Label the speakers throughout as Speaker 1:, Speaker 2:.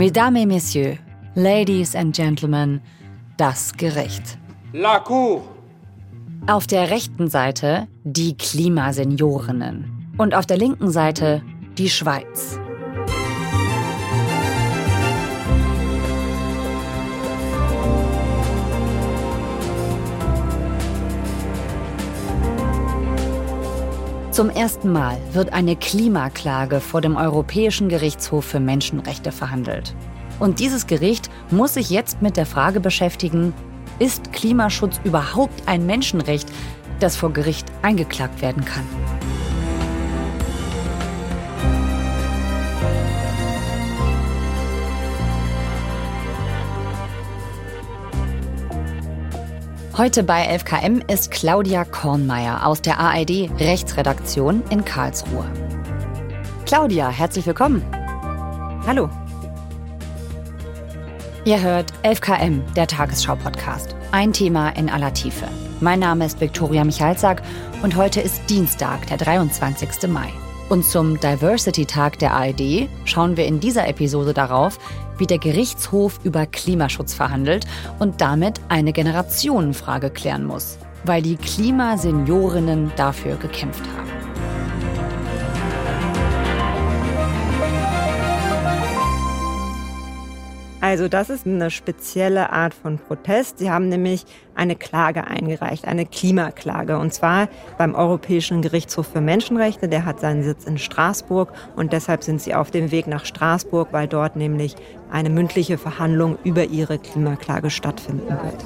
Speaker 1: Mesdames et Messieurs, Ladies and Gentlemen, das Gericht.
Speaker 2: La Cour.
Speaker 1: Auf der rechten Seite die Klimaseniorinnen und auf der linken Seite die Schweiz. Zum ersten Mal wird eine Klimaklage vor dem Europäischen Gerichtshof für Menschenrechte verhandelt. Und dieses Gericht muss sich jetzt mit der Frage beschäftigen, ist Klimaschutz überhaupt ein Menschenrecht, das vor Gericht eingeklagt werden kann? Heute bei 11KM ist Claudia Kornmeier aus der ARD Rechtsredaktion in Karlsruhe. Claudia, herzlich willkommen.
Speaker 3: Hallo.
Speaker 1: Ihr hört 11KM, der Tagesschau-Podcast. Ein Thema in aller Tiefe. Mein Name ist Viktoria Michalzack und heute ist Dienstag, der 23. Mai. Und zum Diversity-Tag der ARD schauen wir in dieser Episode darauf, wie der Gerichtshof über Klimaschutz verhandelt und damit eine Generationenfrage klären muss, weil die Klimaseniorinnen dafür gekämpft haben.
Speaker 3: Also das ist eine spezielle Art von Protest. Sie haben nämlich eine Klage eingereicht, eine Klimaklage. Und zwar beim Europäischen Gerichtshof für Menschenrechte. Der hat seinen Sitz in Straßburg. Und deshalb sind sie auf dem Weg nach Straßburg, weil dort nämlich eine mündliche Verhandlung über ihre Klimaklage stattfinden wird.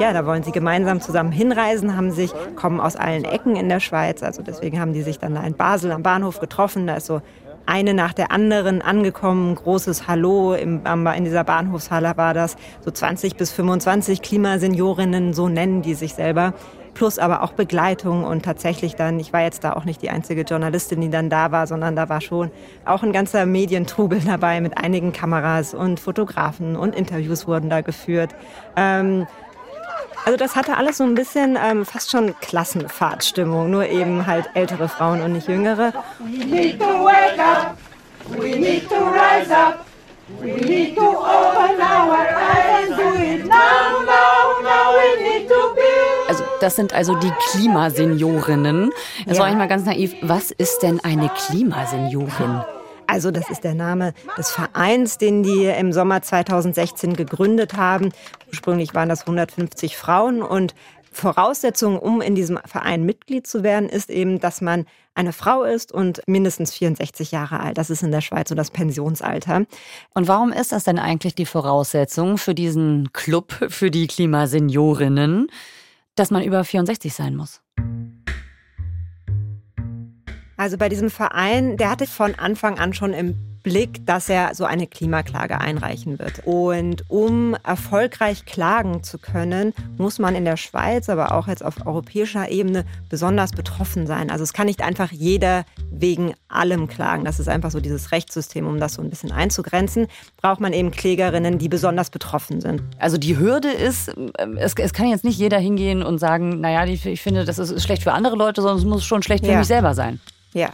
Speaker 3: Ja, da wollen sie gemeinsam zusammen hinreisen, haben sich, kommen aus allen Ecken in der Schweiz. Also deswegen haben die sich dann in Basel am Bahnhof getroffen. Da ist so eine nach der anderen angekommen, großes Hallo im, in dieser Bahnhofshalle war das, so 20 bis 25 Klimaseniorinnen, so nennen die sich selber, plus aber auch Begleitung und tatsächlich dann, ich war jetzt da auch nicht die einzige Journalistin, die dann da war, sondern da war schon auch ein ganzer Medientrubel dabei mit einigen Kameras und Fotografen und Interviews wurden da geführt. Ähm, also das hatte alles so ein bisschen ähm, fast schon Klassenfahrtstimmung, nur eben halt ältere Frauen und nicht jüngere. We need to wake up. We need to rise up. We need to open our eyes and do it now, now,
Speaker 1: now. We need to build. Also das sind also die Klimaseniorinnen. Jetzt ja. war ich mal ganz naiv. Was ist denn eine Klimaseniorin?
Speaker 3: Also das ist der Name des Vereins, den die im Sommer 2016 gegründet haben. Ursprünglich waren das 150 Frauen und Voraussetzung, um in diesem Verein Mitglied zu werden, ist eben, dass man eine Frau ist und mindestens 64 Jahre alt. Das ist in der Schweiz so das Pensionsalter.
Speaker 1: Und warum ist das denn eigentlich die Voraussetzung für diesen Club, für die Klimaseniorinnen, dass man über 64 sein muss?
Speaker 3: Also bei diesem Verein, der hatte von Anfang an schon im Blick, dass er so eine Klimaklage einreichen wird. Und um erfolgreich klagen zu können, muss man in der Schweiz, aber auch jetzt auf europäischer Ebene besonders betroffen sein. Also es kann nicht einfach jeder wegen allem klagen. Das ist einfach so dieses Rechtssystem, um das so ein bisschen einzugrenzen, braucht man eben Klägerinnen, die besonders betroffen sind.
Speaker 1: Also die Hürde ist, es, es kann jetzt nicht jeder hingehen und sagen, naja, ich, ich finde, das ist schlecht für andere Leute, sondern es muss schon schlecht für ja. mich selber sein.
Speaker 3: Ja.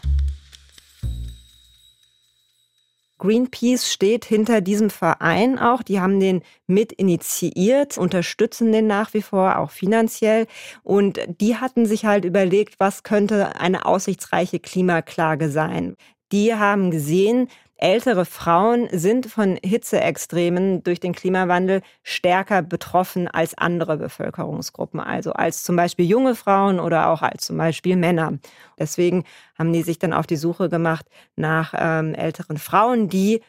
Speaker 3: Greenpeace steht hinter diesem Verein auch. Die haben den mit initiiert, unterstützen den nach wie vor auch finanziell. Und die hatten sich halt überlegt, was könnte eine aussichtsreiche Klimaklage sein. Die haben gesehen, ältere Frauen sind von Hitzeextremen durch den Klimawandel stärker betroffen als andere Bevölkerungsgruppen, also als zum Beispiel junge Frauen oder auch als zum Beispiel Männer. Deswegen haben die sich dann auf die Suche gemacht nach ähm, älteren Frauen, die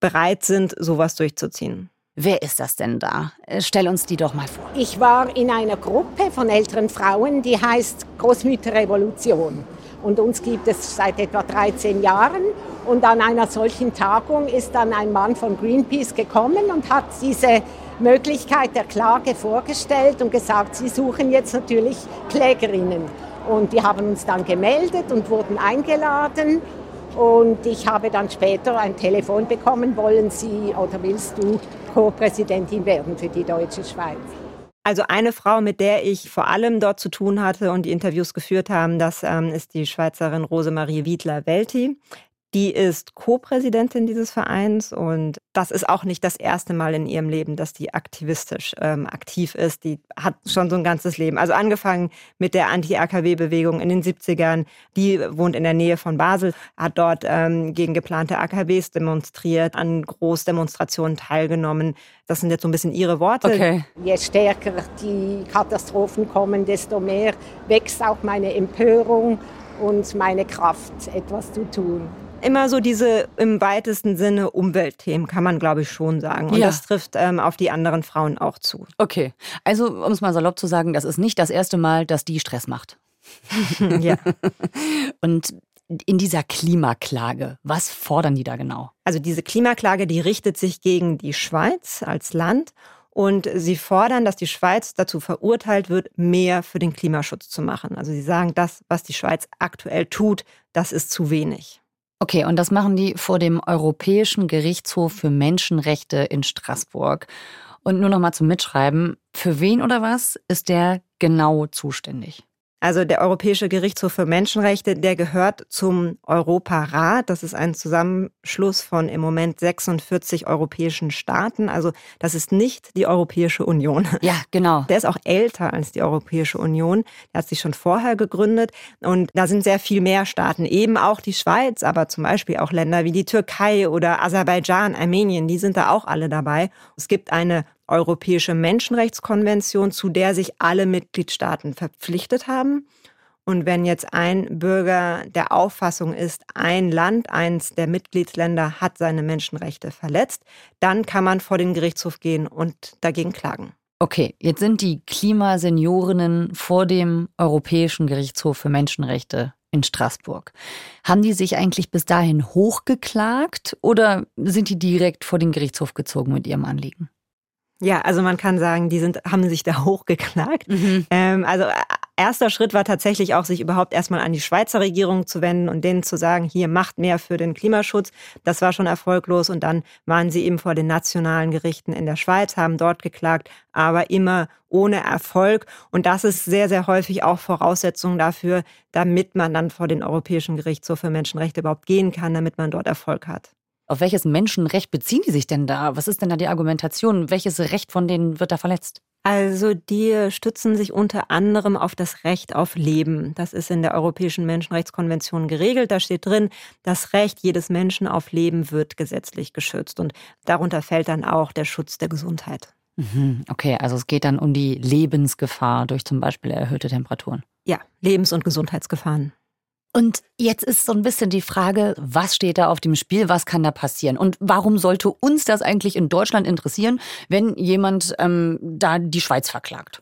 Speaker 3: bereit sind, sowas durchzuziehen.
Speaker 1: Wer ist das denn da? Äh, stell uns die doch mal vor.
Speaker 4: Ich war in einer Gruppe von älteren Frauen, die heißt Großmütterrevolution. Und uns gibt es seit etwa 13 Jahren. Und an einer solchen Tagung ist dann ein Mann von Greenpeace gekommen und hat diese Möglichkeit der Klage vorgestellt und gesagt, sie suchen jetzt natürlich Klägerinnen. Und die haben uns dann gemeldet und wurden eingeladen. Und ich habe dann später ein Telefon bekommen, wollen Sie oder willst du Co-Präsidentin werden für die deutsche Schweiz?
Speaker 3: Also eine Frau, mit der ich vor allem dort zu tun hatte und die Interviews geführt haben, das ähm, ist die Schweizerin Rosemarie Wiedler-Welti. Die ist Co-Präsidentin dieses Vereins und das ist auch nicht das erste Mal in ihrem Leben, dass die aktivistisch ähm, aktiv ist. Die hat schon so ein ganzes Leben. Also angefangen mit der Anti-AKW-Bewegung in den 70ern. Die wohnt in der Nähe von Basel, hat dort ähm, gegen geplante AKWs demonstriert, an Großdemonstrationen teilgenommen. Das sind jetzt so ein bisschen ihre Worte.
Speaker 4: Okay. Je stärker die Katastrophen kommen, desto mehr wächst auch meine Empörung und meine Kraft, etwas zu tun
Speaker 3: immer so diese im weitesten Sinne Umweltthemen, kann man glaube ich schon sagen. Und ja. das trifft ähm, auf die anderen Frauen auch zu.
Speaker 1: Okay, also um es mal salopp zu sagen, das ist nicht das erste Mal, dass die Stress macht. ja. Und in dieser Klimaklage, was fordern die da genau?
Speaker 3: Also diese Klimaklage, die richtet sich gegen die Schweiz als Land und sie fordern, dass die Schweiz dazu verurteilt wird, mehr für den Klimaschutz zu machen. Also sie sagen, das, was die Schweiz aktuell tut, das ist zu wenig.
Speaker 1: Okay, und das machen die vor dem Europäischen Gerichtshof für Menschenrechte in Straßburg. Und nur noch mal zum Mitschreiben, für wen oder was ist der genau zuständig?
Speaker 3: Also der Europäische Gerichtshof für Menschenrechte, der gehört zum Europarat. Das ist ein Zusammenschluss von im Moment 46 europäischen Staaten. Also das ist nicht die Europäische Union.
Speaker 1: Ja, genau.
Speaker 3: Der ist auch älter als die Europäische Union. Der hat sich schon vorher gegründet. Und da sind sehr viel mehr Staaten, eben auch die Schweiz, aber zum Beispiel auch Länder wie die Türkei oder Aserbaidschan, Armenien, die sind da auch alle dabei. Es gibt eine Europäische Menschenrechtskonvention, zu der sich alle Mitgliedstaaten verpflichtet haben. Und wenn jetzt ein Bürger der Auffassung ist, ein Land, eins der Mitgliedsländer hat seine Menschenrechte verletzt, dann kann man vor den Gerichtshof gehen und dagegen klagen.
Speaker 1: Okay, jetzt sind die Klimaseniorinnen vor dem Europäischen Gerichtshof für Menschenrechte in Straßburg. Haben die sich eigentlich bis dahin hochgeklagt oder sind die direkt vor den Gerichtshof gezogen mit ihrem Anliegen?
Speaker 3: Ja, also man kann sagen, die sind, haben sich da hochgeklagt. Mhm. Ähm, also äh, erster Schritt war tatsächlich auch, sich überhaupt erstmal an die Schweizer Regierung zu wenden und denen zu sagen, hier macht mehr für den Klimaschutz. Das war schon erfolglos und dann waren sie eben vor den nationalen Gerichten in der Schweiz, haben dort geklagt, aber immer ohne Erfolg. Und das ist sehr, sehr häufig auch Voraussetzung dafür, damit man dann vor den Europäischen Gerichtshof für Menschenrechte überhaupt gehen kann, damit man dort Erfolg hat.
Speaker 1: Auf welches Menschenrecht beziehen die sich denn da? Was ist denn da die Argumentation? Welches Recht von denen wird da verletzt?
Speaker 3: Also die stützen sich unter anderem auf das Recht auf Leben. Das ist in der Europäischen Menschenrechtskonvention geregelt. Da steht drin, das Recht jedes Menschen auf Leben wird gesetzlich geschützt. Und darunter fällt dann auch der Schutz der Gesundheit.
Speaker 1: Mhm, okay, also es geht dann um die Lebensgefahr durch zum Beispiel erhöhte Temperaturen.
Speaker 3: Ja, Lebens- und Gesundheitsgefahren.
Speaker 1: Und jetzt ist so ein bisschen die Frage, was steht da auf dem Spiel, was kann da passieren? Und warum sollte uns das eigentlich in Deutschland interessieren, wenn jemand ähm, da die Schweiz verklagt?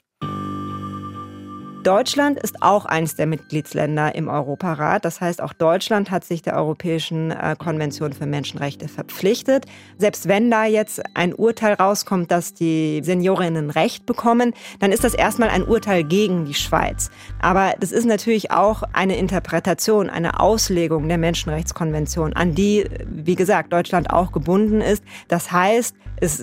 Speaker 3: Deutschland ist auch eines der Mitgliedsländer im Europarat. Das heißt, auch Deutschland hat sich der Europäischen äh, Konvention für Menschenrechte verpflichtet. Selbst wenn da jetzt ein Urteil rauskommt, dass die Seniorinnen Recht bekommen, dann ist das erstmal ein Urteil gegen die Schweiz. Aber das ist natürlich auch eine Interpretation, eine Auslegung der Menschenrechtskonvention, an die, wie gesagt, Deutschland auch gebunden ist. Das heißt, es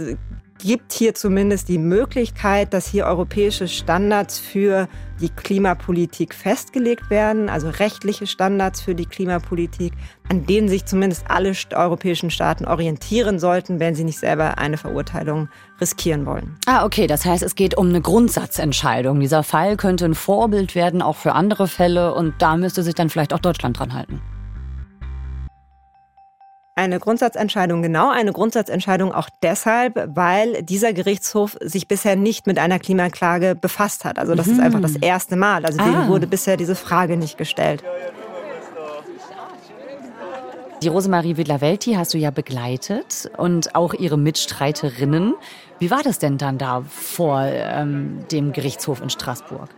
Speaker 3: gibt hier zumindest die Möglichkeit, dass hier europäische Standards für die Klimapolitik festgelegt werden, also rechtliche Standards für die Klimapolitik, an denen sich zumindest alle europäischen Staaten orientieren sollten, wenn sie nicht selber eine Verurteilung riskieren wollen.
Speaker 1: Ah, okay, das heißt, es geht um eine Grundsatzentscheidung. Dieser Fall könnte ein Vorbild werden, auch für andere Fälle, und da müsste sich dann vielleicht auch Deutschland dran halten.
Speaker 3: Eine Grundsatzentscheidung, genau eine Grundsatzentscheidung auch deshalb, weil dieser Gerichtshof sich bisher nicht mit einer Klimaklage befasst hat. Also das mhm. ist einfach das erste Mal. Also ah. wurde bisher diese Frage nicht gestellt.
Speaker 1: Die Rosemarie Villavelti hast du ja begleitet und auch ihre Mitstreiterinnen. Wie war das denn dann da vor ähm, dem Gerichtshof in Straßburg?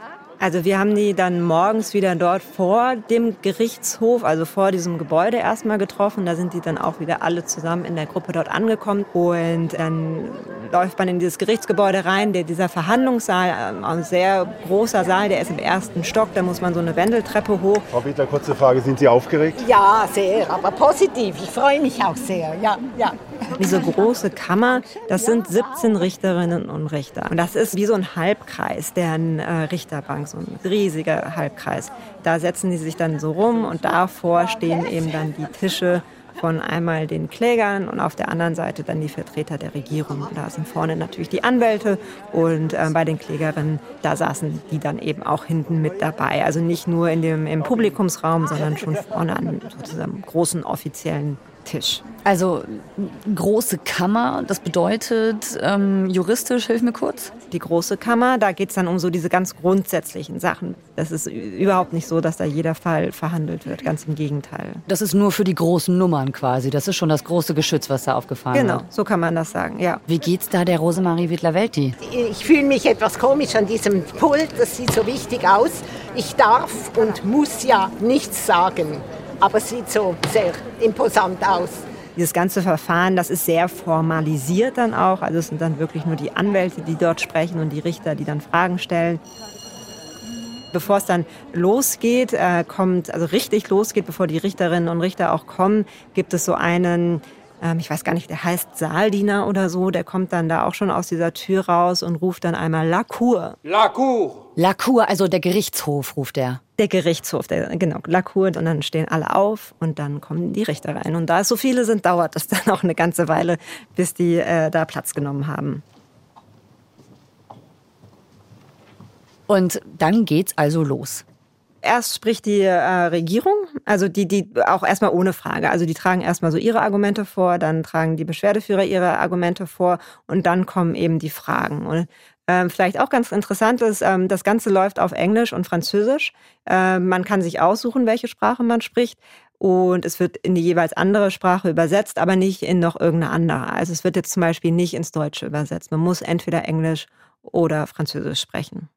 Speaker 3: Also wir haben die dann morgens wieder dort vor dem Gerichtshof, also vor diesem Gebäude erstmal getroffen. Da sind die dann auch wieder alle zusammen in der Gruppe dort angekommen. Und dann läuft man in dieses Gerichtsgebäude rein, der, dieser Verhandlungssaal, ähm, ein sehr großer Saal, der ist im ersten Stock, da muss man so eine Wendeltreppe hoch.
Speaker 2: Frau Bittler, kurze Frage, sind Sie aufgeregt?
Speaker 4: Ja, sehr, aber positiv. Ich freue mich auch sehr, ja, ja.
Speaker 3: Diese große Kammer, das sind 17 Richterinnen und Richter. Und das ist wie so ein Halbkreis, deren äh, Richterbank, so ein riesiger Halbkreis. Da setzen die sich dann so rum und davor stehen eben dann die Tische von einmal den Klägern und auf der anderen Seite dann die Vertreter der Regierung. Da sind vorne natürlich die Anwälte und äh, bei den Klägerinnen, da saßen die dann eben auch hinten mit dabei. Also nicht nur in dem, im Publikumsraum, sondern schon vorne an sozusagen großen offiziellen Tisch.
Speaker 1: Also große Kammer, das bedeutet ähm, juristisch, hilf mir kurz.
Speaker 3: Die große Kammer, da geht es dann um so diese ganz grundsätzlichen Sachen. Das ist überhaupt nicht so, dass da jeder Fall verhandelt wird, ganz im Gegenteil.
Speaker 1: Das ist nur für die großen Nummern quasi. Das ist schon das große Geschütz, was da aufgefahren
Speaker 3: genau,
Speaker 1: wird.
Speaker 3: Genau, so kann man das sagen, ja.
Speaker 1: Wie geht's da der Rosemarie Wittler-Welti?
Speaker 4: Ich fühle mich etwas komisch an diesem Pult, das sieht so wichtig aus. Ich darf und muss ja nichts sagen, aber es sieht so sehr imposant aus.
Speaker 3: Dieses ganze Verfahren, das ist sehr formalisiert dann auch. Also es sind dann wirklich nur die Anwälte, die dort sprechen und die Richter, die dann Fragen stellen. Bevor es dann losgeht, äh, kommt, also richtig losgeht, bevor die Richterinnen und Richter auch kommen, gibt es so einen ähm, ich weiß gar nicht, der heißt Saaldiener oder so, der kommt dann da auch schon aus dieser Tür raus und ruft dann einmal La Cour.
Speaker 5: La Cour.
Speaker 1: La Cour, also der Gerichtshof, ruft er.
Speaker 3: Der Gerichtshof, der, genau, La Cour. Und dann stehen alle auf und dann kommen die Richter rein. Und da es so viele sind, dauert es dann auch eine ganze Weile, bis die äh, da Platz genommen haben.
Speaker 1: Und dann geht's also los.
Speaker 3: Erst spricht die äh, Regierung, also die, die auch erstmal ohne Frage. Also die tragen erstmal so ihre Argumente vor, dann tragen die Beschwerdeführer ihre Argumente vor und dann kommen eben die Fragen. Und ähm, vielleicht auch ganz interessant ist, ähm, das Ganze läuft auf Englisch und Französisch. Ähm, man kann sich aussuchen, welche Sprache man spricht. Und es wird in die jeweils andere Sprache übersetzt, aber nicht in noch irgendeine andere. Also es wird jetzt zum Beispiel nicht ins Deutsche übersetzt. Man muss entweder Englisch oder Französisch sprechen.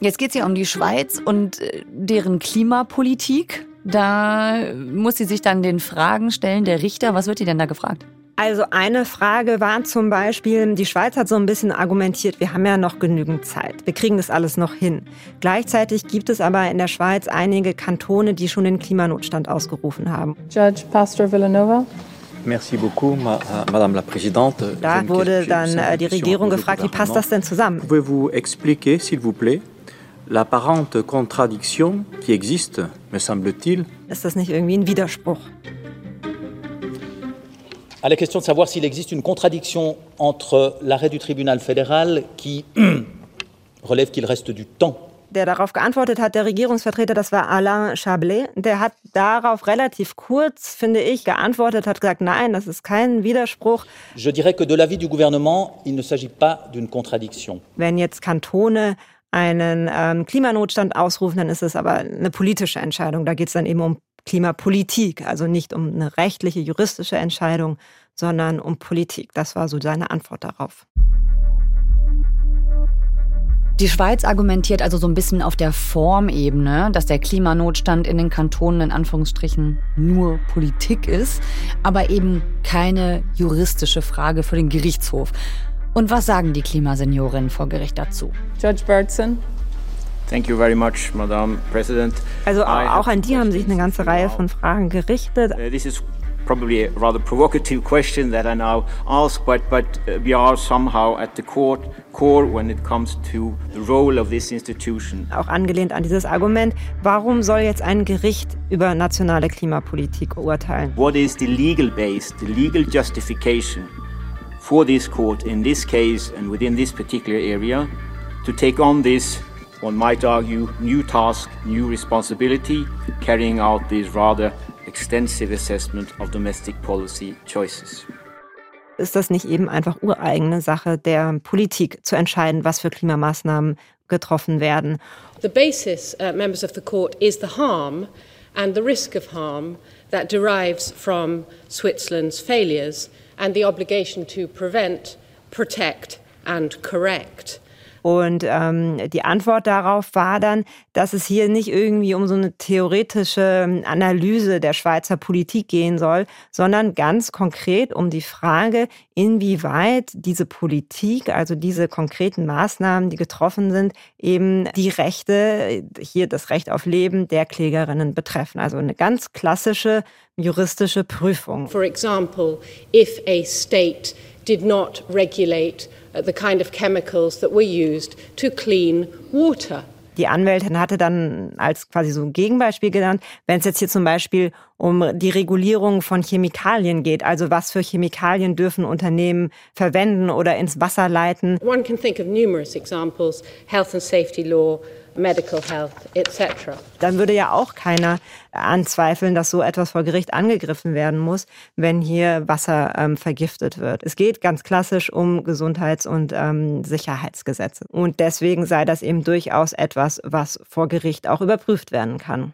Speaker 1: Jetzt geht es ja um die Schweiz und äh, deren Klimapolitik. Da muss sie sich dann den Fragen stellen, der Richter. Was wird die denn da gefragt?
Speaker 3: Also eine Frage war zum Beispiel, die Schweiz hat so ein bisschen argumentiert, wir haben ja noch genügend Zeit, wir kriegen das alles noch hin. Gleichzeitig gibt es aber in der Schweiz einige Kantone, die schon den Klimanotstand ausgerufen haben.
Speaker 6: Judge Pastor Villanova.
Speaker 7: Merci beaucoup, euh, Madame la Présidente.
Speaker 3: Da wurde dann äh, die Regierung gefragt, wie passt das denn zusammen?
Speaker 7: Pouvez-vous expliquer, s'il vous plaît, l'apparente contradiction qui existe, me semble-t-il.
Speaker 3: Ist das nicht irgendwie ein Widerspruch?
Speaker 8: À la question de savoir s'il existe une contradiction entre l'arrêt du tribunal fédéral qui relève qu'il reste du temps
Speaker 3: der darauf geantwortet hat, der Regierungsvertreter, das war Alain Chablé. Der hat darauf relativ kurz, finde ich, geantwortet, hat gesagt, nein, das ist kein Widerspruch.
Speaker 8: Je dirais que de l'avis du gouvernement, il ne s'agit pas d'une contradiction.
Speaker 3: Wenn jetzt Kantone einen ähm, Klimanotstand ausrufen, dann ist es aber eine politische Entscheidung. Da geht es dann eben um Klimapolitik, also nicht um eine rechtliche, juristische Entscheidung, sondern um Politik. Das war so seine Antwort darauf.
Speaker 1: Die Schweiz argumentiert also so ein bisschen auf der Formebene, dass der Klimanotstand in den Kantonen in Anführungsstrichen nur Politik ist, aber eben keine juristische Frage für den Gerichtshof. Und was sagen die Klimaseniorinnen vor Gericht dazu?
Speaker 6: Judge Bertson.
Speaker 7: Thank you very much, Madam President.
Speaker 3: Also auch an die haben sich eine ganze Reihe von Fragen gerichtet.
Speaker 7: Uh, this is probably a rather provocative question that I now ask, but, but uh, we are somehow at the court, core when it comes to the role of this institution.
Speaker 3: Auch angelehnt an dieses Argument, warum soll jetzt ein Gericht über nationale Klimapolitik urteilen?
Speaker 7: What is the legal base, the legal justification for this court in this case and within this particular area to take on this, one might argue, new task, new responsibility, carrying out this rather extensive assessment of domestic policy choices.
Speaker 3: Ist das nicht eben einfach ureigene Sache der Politik zu entscheiden, was für Klimamaßnahmen getroffen werden?
Speaker 9: The basis, uh, members of the court, is the harm and the risk of harm that derives from Switzerland's failures and the obligation to prevent, protect and correct.
Speaker 3: Und ähm, die Antwort darauf war dann, dass es hier nicht irgendwie um so eine theoretische Analyse der Schweizer Politik gehen soll, sondern ganz konkret um die Frage, inwieweit diese Politik, also diese konkreten Maßnahmen, die getroffen sind, eben die Rechte, hier das Recht auf Leben der Klägerinnen betreffen. Also eine ganz klassische juristische Prüfung.
Speaker 9: For example, if a state did not regulate the kind of chemicals that were used to clean water.
Speaker 3: Die Anwältin hatte dann als quasi so ein Gegenbeispiel genannt, wenn es jetzt hier zum Beispiel um die Regulierung von Chemikalien geht, also was für Chemikalien dürfen Unternehmen verwenden oder ins Wasser leiten.
Speaker 9: One can think of numerous examples, health and safety law, medical health, etc.
Speaker 3: Dann würde ja auch keiner anzweifeln, dass so etwas vor Gericht angegriffen werden muss, wenn hier Wasser ähm, vergiftet wird. Es geht ganz klassisch um Gesundheits- und ähm, Sicherheitsgesetze. Und deswegen sei das eben durchaus etwas, was vor Gericht auch überprüft werden kann.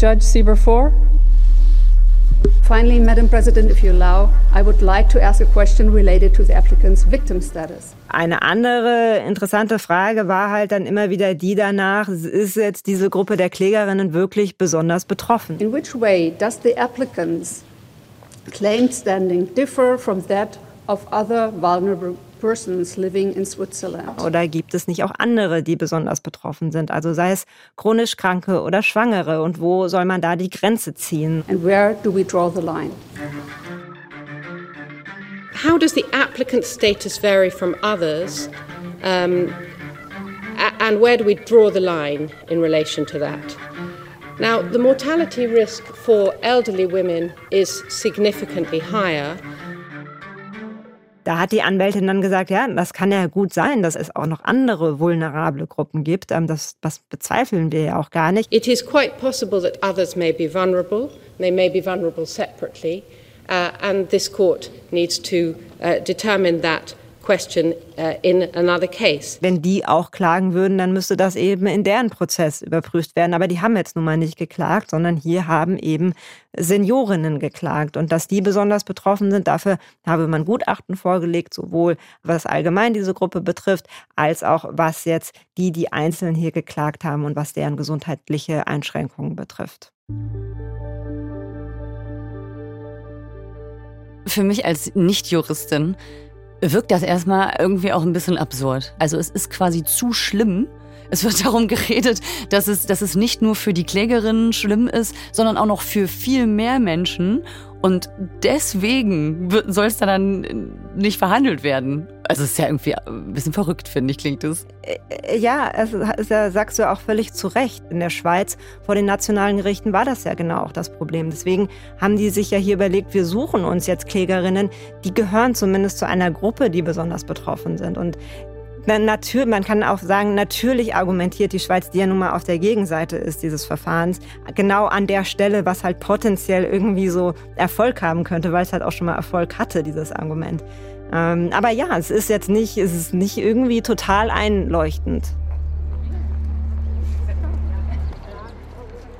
Speaker 6: Judge Sieber 4.
Speaker 5: Finally, Madam President, if you allow, I would like to ask a question related to the applicant's victim status.
Speaker 3: Eine andere interessante Frage war halt dann immer wieder die danach, ist jetzt diese Gruppe der Klägerinnen wirklich besonders betroffen?
Speaker 5: In which way does the applicant's claimed standing differ from that of other vulnerable persons living in Switzerland?
Speaker 3: Oder gibt es nicht auch andere, die besonders betroffen sind? Also sei es chronisch Kranke oder Schwangere und wo soll man da die Grenze ziehen?
Speaker 5: And where do we draw the line?
Speaker 9: How does the applicant's status vary from others? Um, and where do we draw the line in relation to that? Now, the mortality risk for elderly women is significantly higher.
Speaker 3: Da hat die Anwältin dann gesagt, ja, das kann ja gut sein, dass es auch noch andere vulnerable Gruppen gibt. Ähm, das, das bezweifeln wir ja auch gar nicht.
Speaker 9: It is quite possible that others may be vulnerable. They may be vulnerable separately. Uh, and this court needs to uh, determine that question uh, in another case.
Speaker 3: Wenn die auch klagen würden, dann müsste das eben in deren Prozess überprüft werden. Aber die haben jetzt nun mal nicht geklagt, sondern hier haben eben Seniorinnen geklagt. Und dass die besonders betroffen sind, dafür habe man Gutachten vorgelegt, sowohl was allgemein diese Gruppe betrifft, als auch was jetzt die, die einzeln hier geklagt haben und was deren gesundheitliche Einschränkungen betrifft.
Speaker 1: Für mich als Nichtjuristin wirkt das erstmal irgendwie auch ein bisschen absurd. Also es ist quasi zu schlimm. Es wird darum geredet, dass es, dass es nicht nur für die Klägerinnen schlimm ist, sondern auch noch für viel mehr Menschen. Und deswegen soll es dann nicht verhandelt werden. Also es ist ja irgendwie ein bisschen verrückt, finde ich, klingt das.
Speaker 3: Äh, ja, also da sagst du auch völlig zu Recht. In der Schweiz vor den nationalen Gerichten war das ja genau auch das Problem. Deswegen haben die sich ja hier überlegt, wir suchen uns jetzt Klägerinnen, die gehören zumindest zu einer Gruppe, die besonders betroffen sind. Und Natürlich, man kann auch sagen, natürlich argumentiert die Schweiz, die ja nun mal auf der Gegenseite ist dieses Verfahrens, genau an der Stelle, was halt potenziell irgendwie so Erfolg haben könnte, weil es halt auch schon mal Erfolg hatte, dieses Argument. Ähm, aber ja, es ist jetzt nicht, es ist nicht irgendwie total einleuchtend.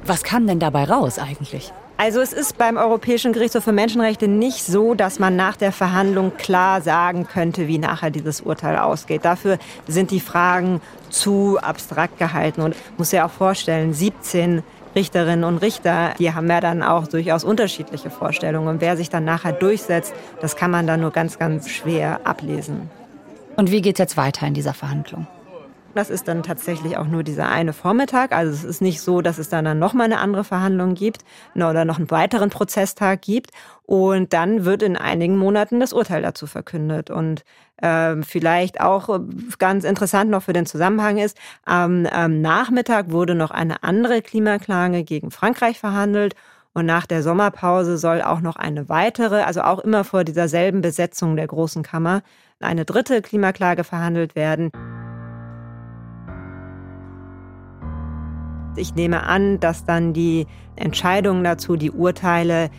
Speaker 1: Was kam denn dabei raus eigentlich?
Speaker 3: Also es ist beim Europäischen Gerichtshof für Menschenrechte nicht so, dass man nach der Verhandlung klar sagen könnte, wie nachher dieses Urteil ausgeht. Dafür sind die Fragen zu abstrakt gehalten und muss ja auch vorstellen, 17 Richterinnen und Richter, die haben ja dann auch durchaus unterschiedliche Vorstellungen. Und wer sich dann nachher durchsetzt, das kann man dann nur ganz, ganz schwer ablesen.
Speaker 1: Und wie geht es jetzt weiter in dieser Verhandlung?
Speaker 3: Das ist dann tatsächlich auch nur dieser eine Vormittag. Also es ist nicht so, dass es dann, dann nochmal eine andere Verhandlung gibt oder noch einen weiteren Prozesstag gibt. Und dann wird in einigen Monaten das Urteil dazu verkündet. Und äh, vielleicht auch äh, ganz interessant noch für den Zusammenhang ist, am ähm, Nachmittag wurde noch eine andere Klimaklage gegen Frankreich verhandelt. Und nach der Sommerpause soll auch noch eine weitere, also auch immer vor dieser selben Besetzung der Großen Kammer, eine dritte Klimaklage verhandelt werden. Ich nehme an, dass dann die Entscheidungen dazu, die Urteile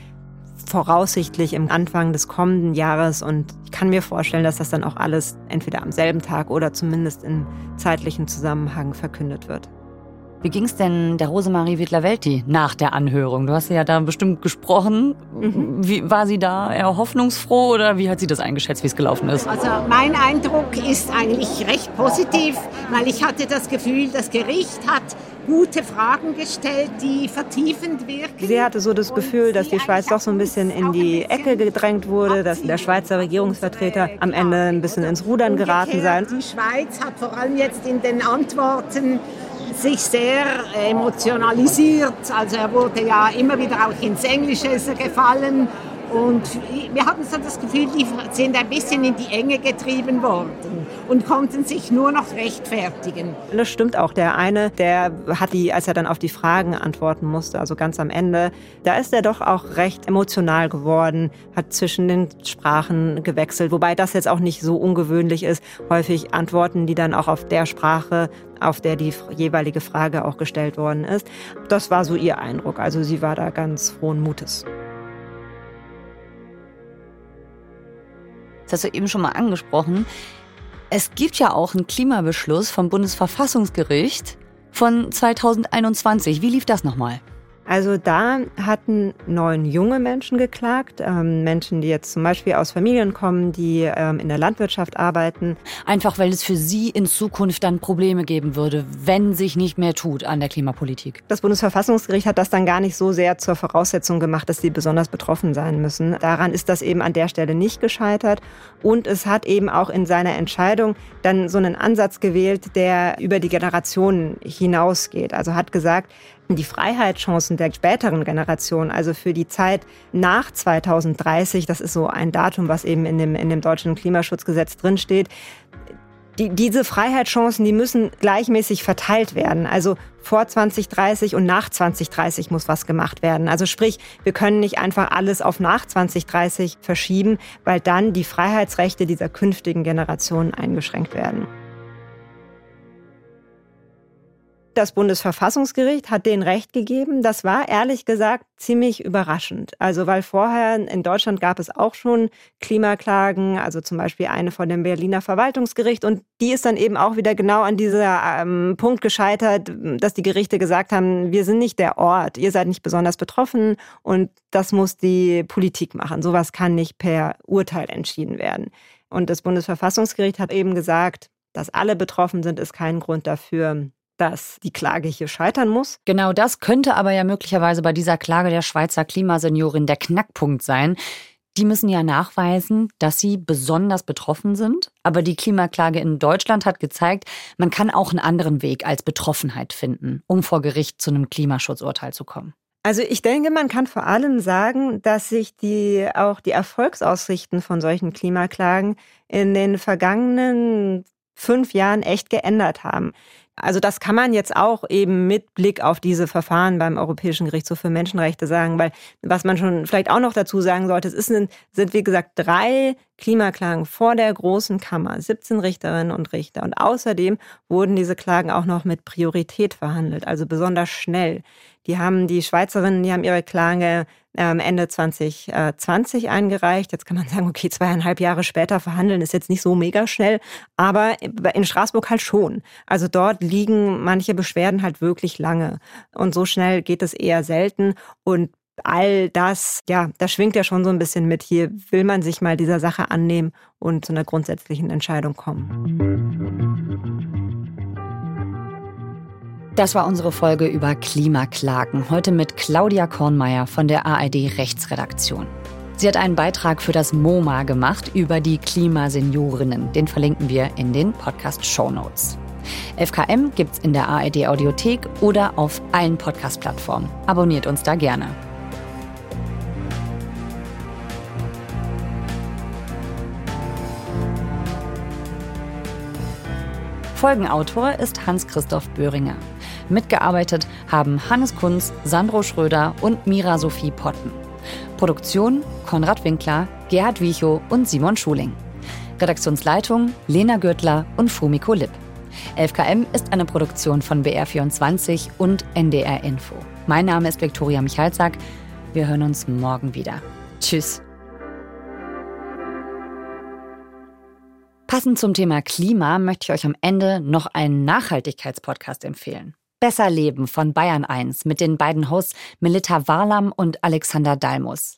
Speaker 3: voraussichtlich im Anfang des kommenden Jahres und ich kann mir vorstellen, dass das dann auch alles entweder am selben Tag oder zumindest im zeitlichen Zusammenhang verkündet wird.
Speaker 1: Wie ging es denn der Rosemarie Wittler-Welti nach der Anhörung? Du hast ja da bestimmt gesprochen. Mhm. Wie, war sie da eher hoffnungsfroh oder wie hat sie das eingeschätzt, wie es gelaufen ist?
Speaker 4: Also mein Eindruck ist eigentlich recht positiv, weil ich hatte das Gefühl, das Gericht hat gute Fragen gestellt, die vertiefend wirken.
Speaker 3: Sie hatte so das Gefühl, dass die Schweiz doch so ein bisschen in die Ecke gedrängt wurde, dass der Schweizer Regierungsvertreter am Ende ein bisschen ins Rudern geraten sei.
Speaker 4: Die Schweiz hat vor allem jetzt in den Antworten sich sehr emotionalisiert. Also er wurde ja immer wieder auch ins Englische gefallen Und wir hatten so das Gefühl, die sind ein bisschen in die Enge getrieben worden und konnten sich nur noch rechtfertigen.
Speaker 3: Das stimmt auch. Der eine, der hat die, als er dann auf die Fragen antworten musste, also ganz am Ende, da ist er doch auch recht emotional geworden, hat zwischen den Sprachen gewechselt, wobei das jetzt auch nicht so ungewöhnlich ist. Häufig antworten die dann auch auf der Sprache, auf der die jeweilige Frage auch gestellt worden ist. Das war so ihr Eindruck. Also sie war da ganz frohen Mutes.
Speaker 1: Das hast du eben schon mal angesprochen. Es gibt ja auch einen Klimabeschluss vom Bundesverfassungsgericht von 2021. Wie lief das nochmal?
Speaker 3: Also da hatten neun junge Menschen geklagt, ähm, Menschen, die jetzt zum Beispiel aus Familien kommen, die ähm, in der Landwirtschaft arbeiten.
Speaker 1: Einfach weil es für sie in Zukunft dann Probleme geben würde, wenn sich nicht mehr tut an der Klimapolitik.
Speaker 3: Das Bundesverfassungsgericht hat das dann gar nicht so sehr zur Voraussetzung gemacht, dass sie besonders betroffen sein müssen. Daran ist das eben an der Stelle nicht gescheitert. Und es hat eben auch in seiner Entscheidung dann so einen Ansatz gewählt, der über die Generationen hinausgeht. Also hat gesagt, die Freiheitschancen der späteren Generation, also für die Zeit nach 2030, das ist so ein Datum, was eben in dem, in dem deutschen Klimaschutzgesetz drinsteht, die, diese Freiheitschancen, die müssen gleichmäßig verteilt werden. Also vor 2030 und nach 2030 muss was gemacht werden. Also sprich, wir können nicht einfach alles auf nach 2030 verschieben, weil dann die Freiheitsrechte dieser künftigen Generationen eingeschränkt werden. Das Bundesverfassungsgericht hat denen Recht gegeben. Das war ehrlich gesagt ziemlich überraschend. Also weil vorher in Deutschland gab es auch schon Klimaklagen, also zum Beispiel eine von dem Berliner Verwaltungsgericht. Und die ist dann eben auch wieder genau an dieser ähm, Punkt gescheitert, dass die Gerichte gesagt haben, wir sind nicht der Ort, ihr seid nicht besonders betroffen und das muss die Politik machen. Sowas kann nicht per Urteil entschieden werden. Und das Bundesverfassungsgericht hat eben gesagt, dass alle betroffen sind, ist kein Grund dafür, dass die Klage hier scheitern muss.
Speaker 1: Genau das könnte aber ja möglicherweise bei dieser Klage der Schweizer Klimaseniorin der Knackpunkt sein. Die müssen ja nachweisen, dass sie besonders betroffen sind. Aber die Klimaklage in Deutschland hat gezeigt, man kann auch einen anderen Weg als Betroffenheit finden, um vor Gericht zu einem Klimaschutzurteil zu kommen.
Speaker 3: Also ich denke, man kann vor allem sagen, dass sich die auch die Erfolgsaussichten von solchen Klimaklagen in den vergangenen fünf Jahren echt geändert haben. Also das kann man jetzt auch eben mit Blick auf diese Verfahren beim Europäischen Gerichtshof für Menschenrechte sagen, weil was man schon vielleicht auch noch dazu sagen sollte, es ist, sind, wie gesagt drei Klimaklagen vor der großen Kammer, 17 Richterinnen und Richter. Und außerdem wurden diese Klagen auch noch mit Priorität verhandelt, also besonders schnell. Die haben die Schweizerinnen, die haben ihre Klage ähm, Ende 2020 eingereicht. Jetzt kann man sagen, okay, zweieinhalb Jahre später verhandeln ist jetzt nicht so mega schnell, aber in Straßburg halt schon. Also dort liegen manche Beschwerden halt wirklich lange. Und so schnell geht es eher selten. Und all das, ja, da schwingt ja schon so ein bisschen mit. Hier will man sich mal dieser Sache annehmen und zu einer grundsätzlichen Entscheidung kommen.
Speaker 1: Das war unsere Folge über Klimaklagen. Heute mit Claudia Kornmeier von der ARD Rechtsredaktion. Sie hat einen Beitrag für das MoMA gemacht über die Klimaseniorinnen. Den verlinken wir in den Podcast Show Notes. FKM gibt's in der ARD Audiothek oder auf allen Podcast-Plattformen. Abonniert uns da gerne. Folgenautor ist Hans-Christoph Böhringer. Mitgearbeitet haben Hannes Kunz, Sandro Schröder und Mira Sophie Potten. Produktion Konrad Winkler, Gerhard Wiechow und Simon Schuling. Redaktionsleitung Lena Gürtler und Fumiko Lipp. 11KM ist eine Produktion von BR24 und NDR Info. Mein Name ist Viktoria Michalzack. Wir hören uns morgen wieder. Tschüss. Passend zum Thema Klima möchte ich euch am Ende noch einen Nachhaltigkeitspodcast empfehlen. Besser Leben von Bayern 1 mit den beiden Hosts Melita Warlam und Alexander Dalmus.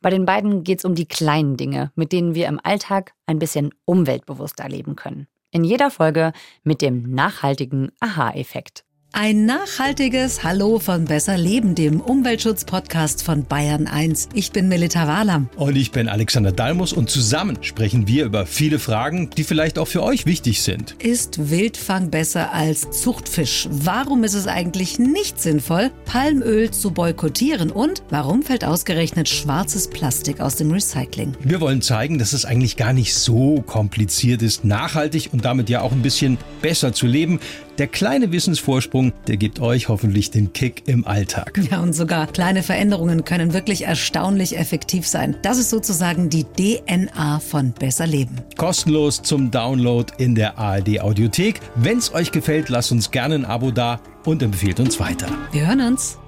Speaker 1: Bei den beiden geht es um die kleinen Dinge, mit denen wir im Alltag ein bisschen umweltbewusster leben können. In jeder Folge mit dem nachhaltigen Aha-Effekt.
Speaker 10: Ein nachhaltiges Hallo von Besser Leben, dem Umweltschutz-Podcast von Bayern 1. Ich bin Melita Wahlam.
Speaker 11: Und ich bin Alexander Dalmus und zusammen sprechen wir über viele Fragen, die vielleicht auch für euch wichtig sind.
Speaker 10: Ist Wildfang besser als Zuchtfisch? Warum ist es eigentlich nicht sinnvoll, Palmöl zu boykottieren? Und warum fällt ausgerechnet schwarzes Plastik aus dem Recycling?
Speaker 11: Wir wollen zeigen, dass es eigentlich gar nicht so kompliziert ist, nachhaltig und damit ja auch ein bisschen besser zu leben. Der kleine Wissensvorsprung, der gibt euch hoffentlich den Kick im Alltag.
Speaker 10: Ja, und sogar kleine Veränderungen können wirklich erstaunlich effektiv sein. Das ist sozusagen die DNA von Besser Leben.
Speaker 11: Kostenlos zum Download in der ARD Audiothek. Wenn es euch gefällt, lasst uns gerne ein Abo da und empfehlt uns weiter.
Speaker 10: Wir hören uns.